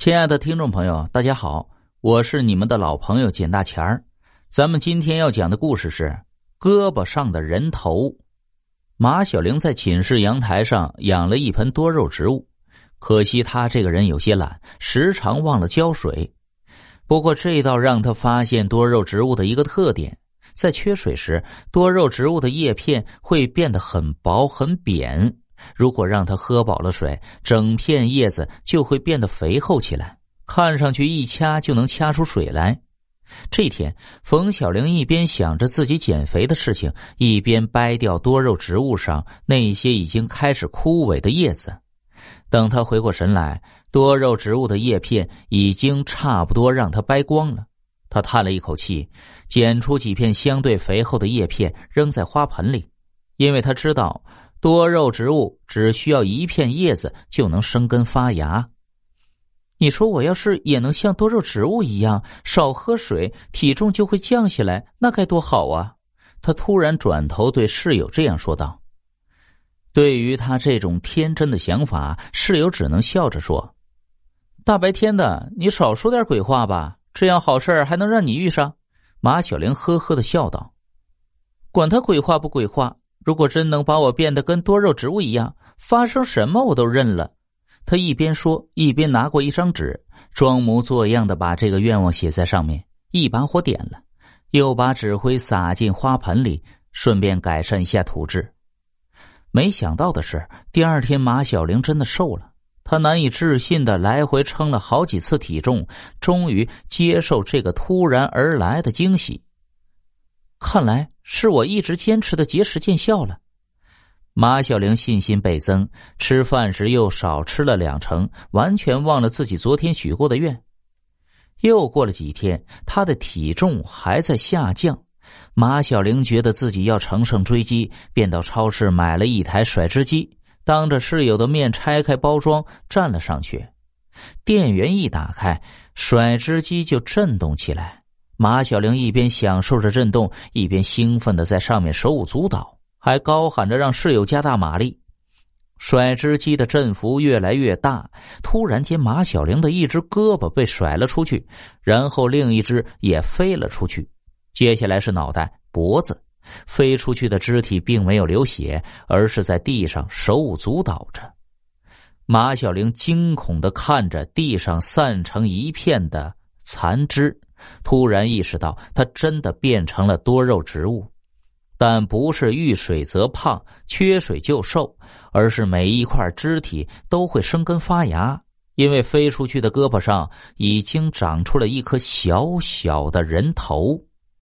亲爱的听众朋友，大家好，我是你们的老朋友简大钱儿。咱们今天要讲的故事是胳膊上的人头。马小玲在寝室阳台上养了一盆多肉植物，可惜她这个人有些懒，时常忘了浇水。不过这倒让她发现多肉植物的一个特点：在缺水时，多肉植物的叶片会变得很薄很扁。如果让它喝饱了水，整片叶子就会变得肥厚起来，看上去一掐就能掐出水来。这天，冯小玲一边想着自己减肥的事情，一边掰掉多肉植物上那些已经开始枯萎的叶子。等她回过神来，多肉植物的叶片已经差不多让她掰光了。她叹了一口气，捡出几片相对肥厚的叶片扔在花盆里，因为她知道。多肉植物只需要一片叶子就能生根发芽。你说我要是也能像多肉植物一样少喝水，体重就会降下来，那该多好啊！他突然转头对室友这样说道。对于他这种天真的想法，室友只能笑着说：“大白天的，你少说点鬼话吧，这样好事还能让你遇上？”马小玲呵呵的笑道：“管他鬼话不鬼话。”如果真能把我变得跟多肉植物一样，发生什么我都认了。他一边说，一边拿过一张纸，装模作样的把这个愿望写在上面，一把火点了，又把纸灰撒进花盆里，顺便改善一下土质。没想到的是，第二天马小玲真的瘦了。她难以置信的来回称了好几次体重，终于接受这个突然而来的惊喜。看来是我一直坚持的节食见效了。马小玲信心倍增，吃饭时又少吃了两成，完全忘了自己昨天许过的愿。又过了几天，她的体重还在下降。马小玲觉得自己要乘胜追击，便到超市买了一台甩脂机，当着室友的面拆开包装站了上去。电源一打开，甩脂机就震动起来。马小玲一边享受着震动，一边兴奋的在上面手舞足蹈，还高喊着让室友加大马力。甩脂机的振幅越来越大，突然间，马小玲的一只胳膊被甩了出去，然后另一只也飞了出去。接下来是脑袋、脖子，飞出去的肢体并没有流血，而是在地上手舞足蹈着。马小玲惊恐的看着地上散成一片的残肢。突然意识到，他真的变成了多肉植物，但不是遇水则胖，缺水就瘦，而是每一块肢体都会生根发芽。因为飞出去的胳膊上已经长出了一颗小小的人头。